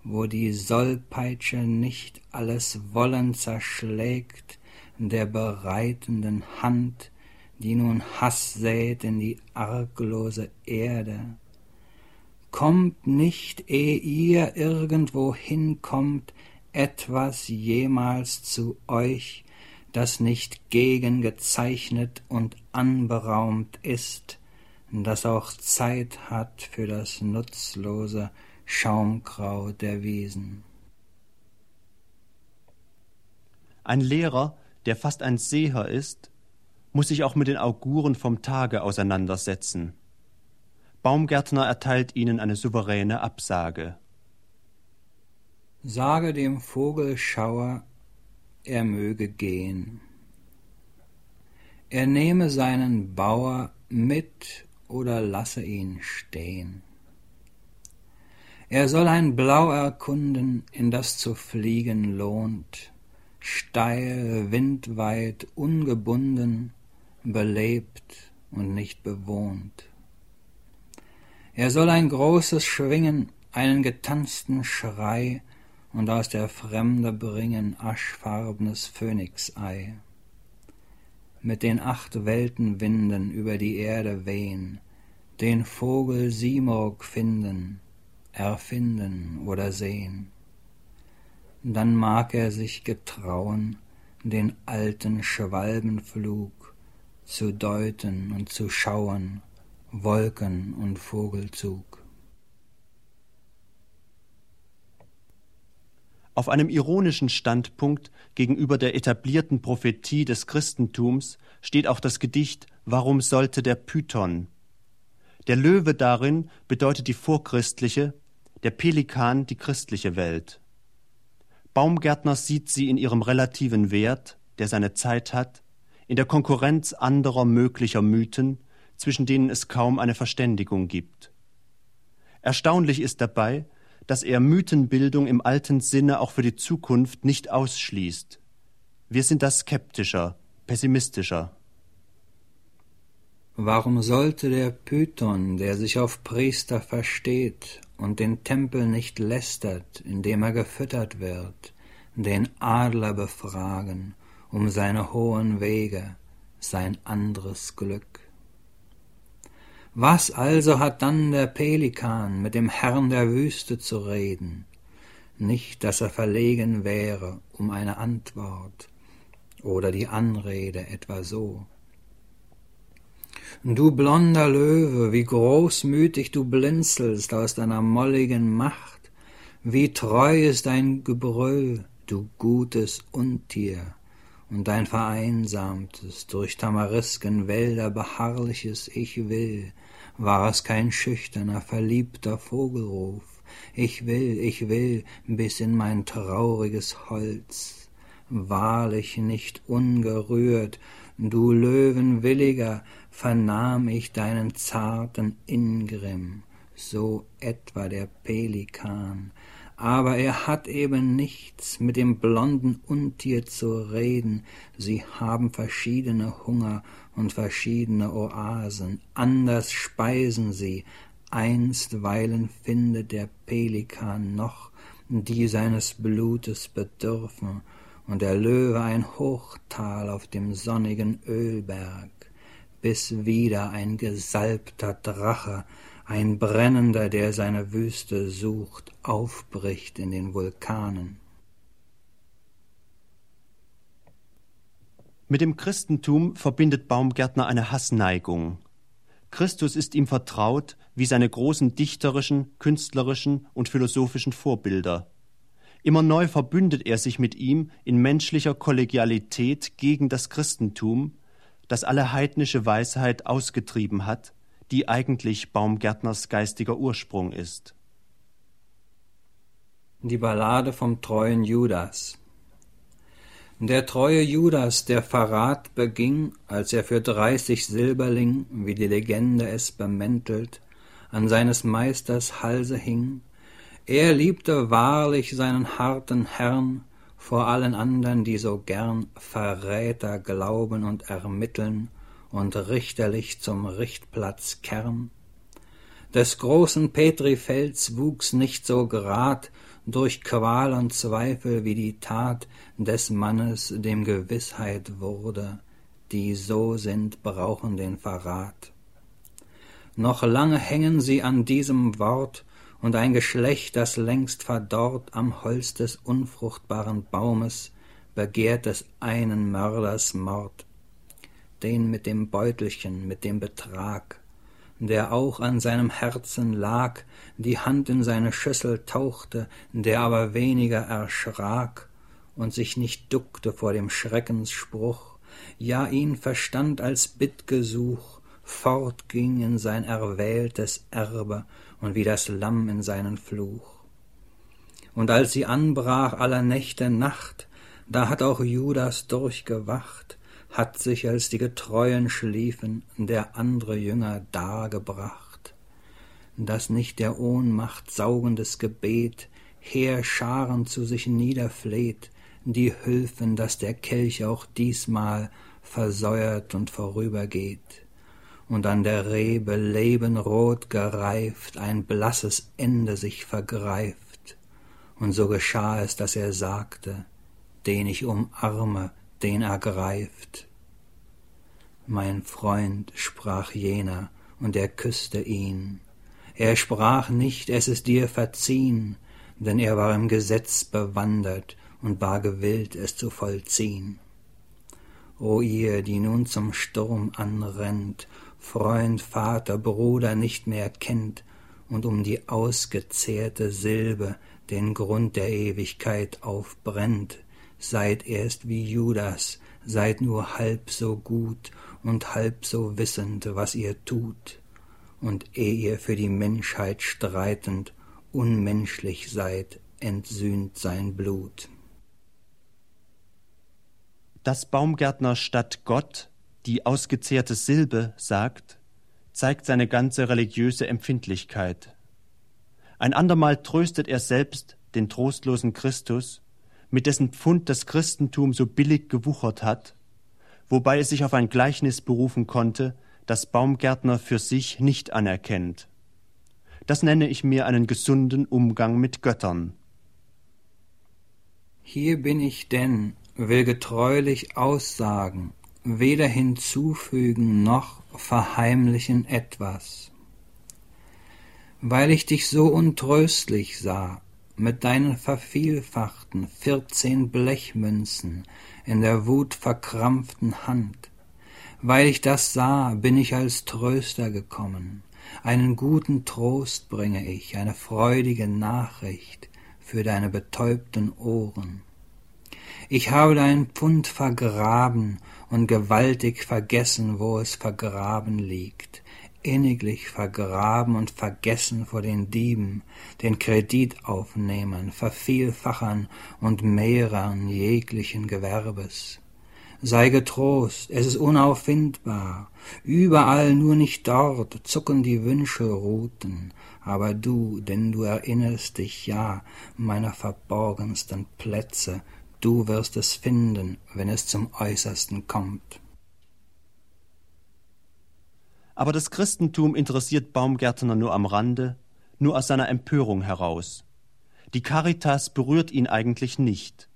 wo die Sollpeitsche nicht alles Wollen zerschlägt, der bereitenden Hand, die nun Hass sät in die arglose Erde. Kommt nicht, eh ihr irgendwo hinkommt, etwas jemals zu euch, das nicht gegengezeichnet und anberaumt ist, das auch Zeit hat für das nutzlose Schaumkraut der Wiesen. Ein Lehrer, der fast ein Seher ist, muss sich auch mit den Auguren vom Tage auseinandersetzen. Baumgärtner erteilt ihnen eine souveräne Absage. Sage dem Vogelschauer, er möge gehen. Er nehme seinen Bauer mit oder lasse ihn stehen. Er soll ein Blau erkunden, in das zu fliegen lohnt, steil, windweit, ungebunden, belebt und nicht bewohnt. Er soll ein großes Schwingen, einen getanzten Schrei und aus der Fremde bringen aschfarbenes Phönixei. Mit den acht Weltenwinden über die Erde wehen, den Vogel Simurg finden, erfinden oder sehen. Dann mag er sich getrauen, den alten Schwalbenflug zu deuten und zu schauen, Wolken und Vogelzug. Auf einem ironischen Standpunkt gegenüber der etablierten Prophetie des Christentums steht auch das Gedicht Warum sollte der Python? Der Löwe darin bedeutet die vorchristliche, der Pelikan die christliche Welt. Baumgärtner sieht sie in ihrem relativen Wert, der seine Zeit hat, in der Konkurrenz anderer möglicher Mythen, zwischen denen es kaum eine Verständigung gibt. Erstaunlich ist dabei, dass er Mythenbildung im alten Sinne auch für die Zukunft nicht ausschließt. Wir sind da skeptischer, pessimistischer. Warum sollte der Python, der sich auf Priester versteht und den Tempel nicht lästert, indem er gefüttert wird, den Adler befragen um seine hohen Wege, sein anderes Glück? Was also hat dann der Pelikan mit dem Herrn der Wüste zu reden? Nicht, dass er verlegen wäre um eine Antwort oder die Anrede etwa so. Du blonder Löwe, wie großmütig du blinzelst aus deiner molligen Macht, wie treu ist dein Gebrüll, du gutes Untier, und dein vereinsamtes, durch tamarisken Wälder beharrliches Ich will, war es kein schüchterner, verliebter Vogelruf. Ich will, ich will, bis in mein trauriges Holz. Wahrlich nicht ungerührt, du Löwenwilliger, vernahm ich deinen zarten Ingrimm, so etwa der Pelikan, aber er hat eben nichts mit dem blonden Untier zu reden, sie haben verschiedene Hunger und verschiedene Oasen, anders speisen sie, einstweilen findet der Pelikan noch, die seines Blutes bedürfen, und der Löwe ein Hochtal auf dem sonnigen Ölberg, bis wieder ein gesalbter Drache, ein Brennender, der seine Wüste sucht, aufbricht in den Vulkanen. Mit dem Christentum verbindet Baumgärtner eine Hassneigung. Christus ist ihm vertraut wie seine großen dichterischen, künstlerischen und philosophischen Vorbilder. Immer neu verbündet er sich mit ihm in menschlicher Kollegialität gegen das Christentum, das alle heidnische Weisheit ausgetrieben hat, die eigentlich Baumgärtners geistiger Ursprung ist. Die Ballade vom treuen Judas der treue Judas, der Verrat beging, als er für dreißig Silberling, wie die Legende es bemäntelt, an seines Meisters Halse hing, er liebte wahrlich seinen harten Herrn vor allen andern, die so gern Verräter glauben und ermitteln und richterlich zum Richtplatz kern. Des großen Petrifels wuchs nicht so grad durch Qual und Zweifel wie die Tat des Mannes dem Gewissheit wurde, die so sind, brauchen den Verrat. Noch lange hängen sie an diesem Wort und ein Geschlecht, das längst verdorrt am Holz des unfruchtbaren Baumes, begehrt des einen Mörders Mord, den mit dem Beutelchen, mit dem Betrag, der auch an seinem Herzen lag, die Hand in seine Schüssel tauchte, der aber weniger erschrak und sich nicht duckte vor dem Schreckensspruch, ja ihn verstand als Bittgesuch, fortging in sein erwähltes Erbe und wie das Lamm in seinen Fluch. Und als sie anbrach aller Nächte Nacht, da hat auch Judas durchgewacht, hat sich, als die Getreuen schliefen, der andre Jünger dargebracht, dass nicht der Ohnmacht saugendes Gebet Heerscharen zu sich niederfleht, die hülfen, dass der Kelch auch diesmal versäuert und vorübergeht, und an der Rebe lebenrot gereift ein blasses Ende sich vergreift, und so geschah es, dass er sagte, den ich umarme, den ergreift. Mein Freund, sprach jener, und er küsste ihn. Er sprach nicht, es ist dir verziehn, denn er war im Gesetz bewandert und war gewillt, es zu vollziehn. O ihr, die nun zum Sturm anrennt, Freund, Vater, Bruder nicht mehr kennt und um die ausgezehrte Silbe den Grund der Ewigkeit aufbrennt, seid erst wie Judas, seid nur halb so gut und halb so wissend, was ihr tut, und eh ihr für die Menschheit streitend unmenschlich seid, entsühnt sein Blut. Dass Baumgärtner statt Gott die ausgezehrte Silbe sagt, zeigt seine ganze religiöse Empfindlichkeit. Ein andermal tröstet er selbst den trostlosen Christus, mit dessen Pfund das Christentum so billig gewuchert hat, wobei es sich auf ein Gleichnis berufen konnte, das Baumgärtner für sich nicht anerkennt. Das nenne ich mir einen gesunden Umgang mit Göttern. Hier bin ich denn, will getreulich aussagen, weder hinzufügen noch verheimlichen etwas. Weil ich dich so untröstlich sah, mit deinen vervielfachten vierzehn Blechmünzen in der Wut verkrampften Hand. Weil ich das sah, bin ich als Tröster gekommen. Einen guten Trost bringe ich, eine freudige Nachricht für deine betäubten Ohren. Ich habe dein Pfund vergraben und gewaltig vergessen, wo es vergraben liegt inniglich vergraben und vergessen vor den Dieben, den Kreditaufnehmern, Vervielfachern und Mehrern jeglichen Gewerbes. Sei getrost, es ist unauffindbar, überall nur nicht dort zucken die Wünschelruten, aber du, denn du erinnerst dich ja meiner verborgensten Plätze, du wirst es finden, wenn es zum Äußersten kommt. Aber das Christentum interessiert Baumgärtner nur am Rande, nur aus seiner Empörung heraus. Die Caritas berührt ihn eigentlich nicht.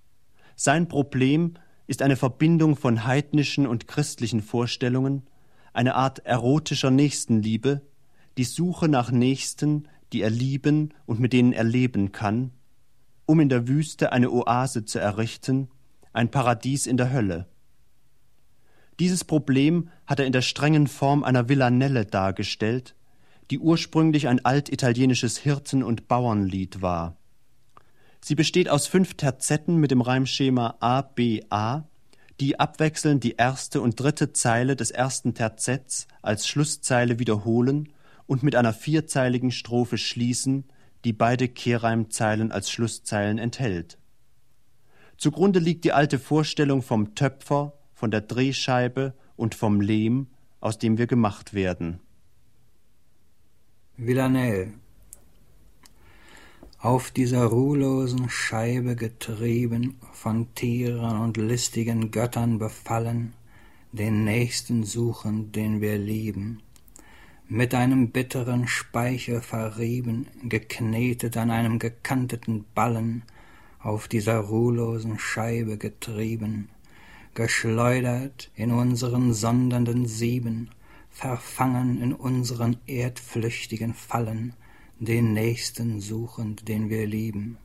Sein Problem ist eine Verbindung von heidnischen und christlichen Vorstellungen, eine Art erotischer Nächstenliebe, die Suche nach Nächsten, die er lieben und mit denen er leben kann, um in der Wüste eine Oase zu errichten, ein Paradies in der Hölle. Dieses Problem hat er in der strengen Form einer Villanelle dargestellt, die ursprünglich ein altitalienisches Hirten- und Bauernlied war. Sie besteht aus fünf Terzetten mit dem Reimschema A, B, A, die abwechselnd die erste und dritte Zeile des ersten Terzetts als Schlusszeile wiederholen und mit einer vierzeiligen Strophe schließen, die beide Kehrreimzeilen als Schlusszeilen enthält. Zugrunde liegt die alte Vorstellung vom Töpfer, von der Drehscheibe und vom Lehm, aus dem wir gemacht werden. Villanelle auf dieser ruhlosen Scheibe getrieben, von Tieren und listigen Göttern befallen, den Nächsten suchen, den wir lieben, mit einem bitteren Speichel verrieben, geknetet an einem gekanteten Ballen, auf dieser ruhlosen Scheibe getrieben, geschleudert in unseren sondernden Sieben, verfangen in unseren erdflüchtigen Fallen, den Nächsten suchend, den wir lieben,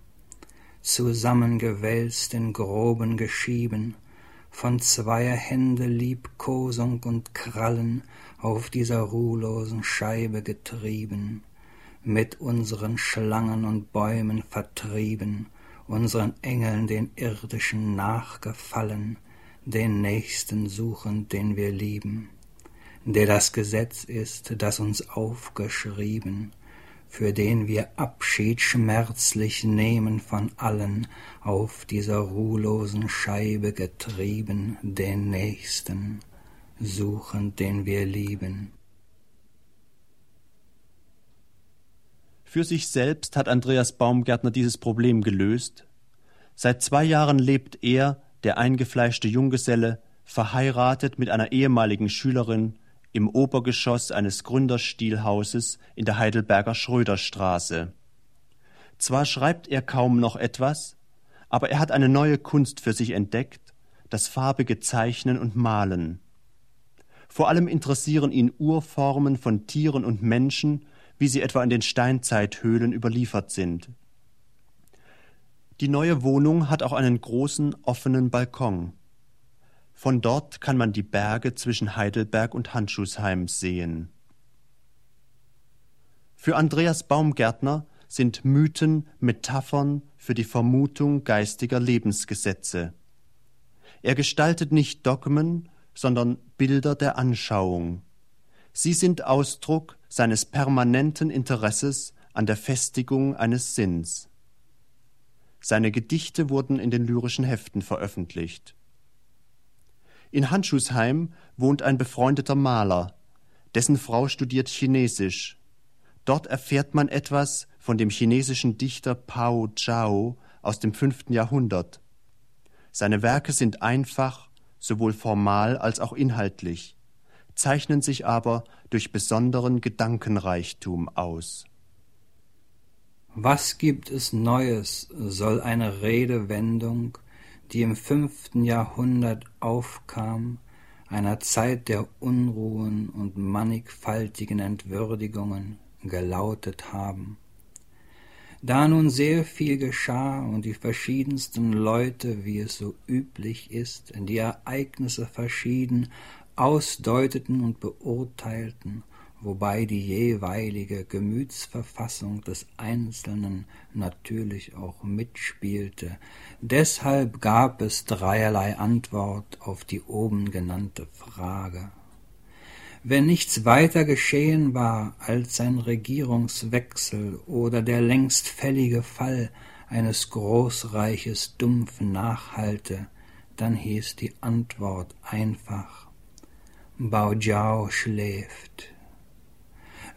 zusammengewälzt in groben Geschieben, von zweier Hände Liebkosung und Krallen auf dieser ruhlosen Scheibe getrieben, mit unseren Schlangen und Bäumen vertrieben, unseren Engeln den irdischen nachgefallen, den Nächsten suchend, den wir lieben, der das Gesetz ist, das uns aufgeschrieben, für den wir Abschied schmerzlich nehmen von allen, auf dieser ruhlosen Scheibe getrieben, den Nächsten, suchend, den wir lieben. Für sich selbst hat Andreas Baumgärtner dieses Problem gelöst. Seit zwei Jahren lebt er, der eingefleischte Junggeselle, verheiratet mit einer ehemaligen Schülerin im Obergeschoss eines Gründerstilhauses in der Heidelberger Schröderstraße. Zwar schreibt er kaum noch etwas, aber er hat eine neue Kunst für sich entdeckt, das farbige Zeichnen und Malen. Vor allem interessieren ihn Urformen von Tieren und Menschen wie sie etwa in den Steinzeithöhlen überliefert sind. Die neue Wohnung hat auch einen großen offenen Balkon. Von dort kann man die Berge zwischen Heidelberg und Handschuhsheim sehen. Für Andreas Baumgärtner sind Mythen Metaphern für die Vermutung geistiger Lebensgesetze. Er gestaltet nicht Dogmen, sondern Bilder der Anschauung. Sie sind Ausdruck seines permanenten Interesses an der Festigung eines Sinns. Seine Gedichte wurden in den lyrischen Heften veröffentlicht. In Handschuhsheim wohnt ein befreundeter Maler, dessen Frau studiert Chinesisch. Dort erfährt man etwas von dem chinesischen Dichter Pao Zhao aus dem fünften Jahrhundert. Seine Werke sind einfach, sowohl formal als auch inhaltlich zeichnen sich aber durch besonderen Gedankenreichtum aus. Was gibt es Neues, soll eine Redewendung, die im fünften Jahrhundert aufkam, einer Zeit der Unruhen und mannigfaltigen Entwürdigungen gelautet haben. Da nun sehr viel geschah und die verschiedensten Leute, wie es so üblich ist, die Ereignisse verschieden ausdeuteten und beurteilten, wobei die jeweilige Gemütsverfassung des Einzelnen natürlich auch mitspielte. Deshalb gab es dreierlei Antwort auf die oben genannte Frage. Wenn nichts weiter geschehen war als ein Regierungswechsel oder der längst fällige Fall eines Großreiches dumpf nachhalte, dann hieß die Antwort einfach Baojiao schläft.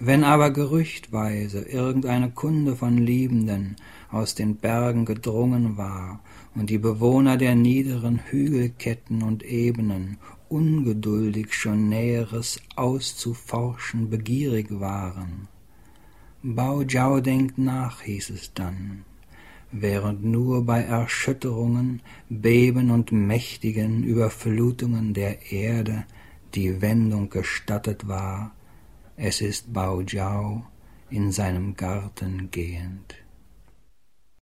Wenn aber gerüchtweise irgendeine Kunde von Liebenden aus den Bergen gedrungen war und die Bewohner der niederen Hügelketten und Ebenen ungeduldig schon Näheres auszuforschen begierig waren. Bao Jiao denkt nach, hieß es dann, während nur bei Erschütterungen, Beben und mächtigen Überflutungen der Erde die Wendung gestattet war, es ist Bao Jiao in seinem Garten gehend.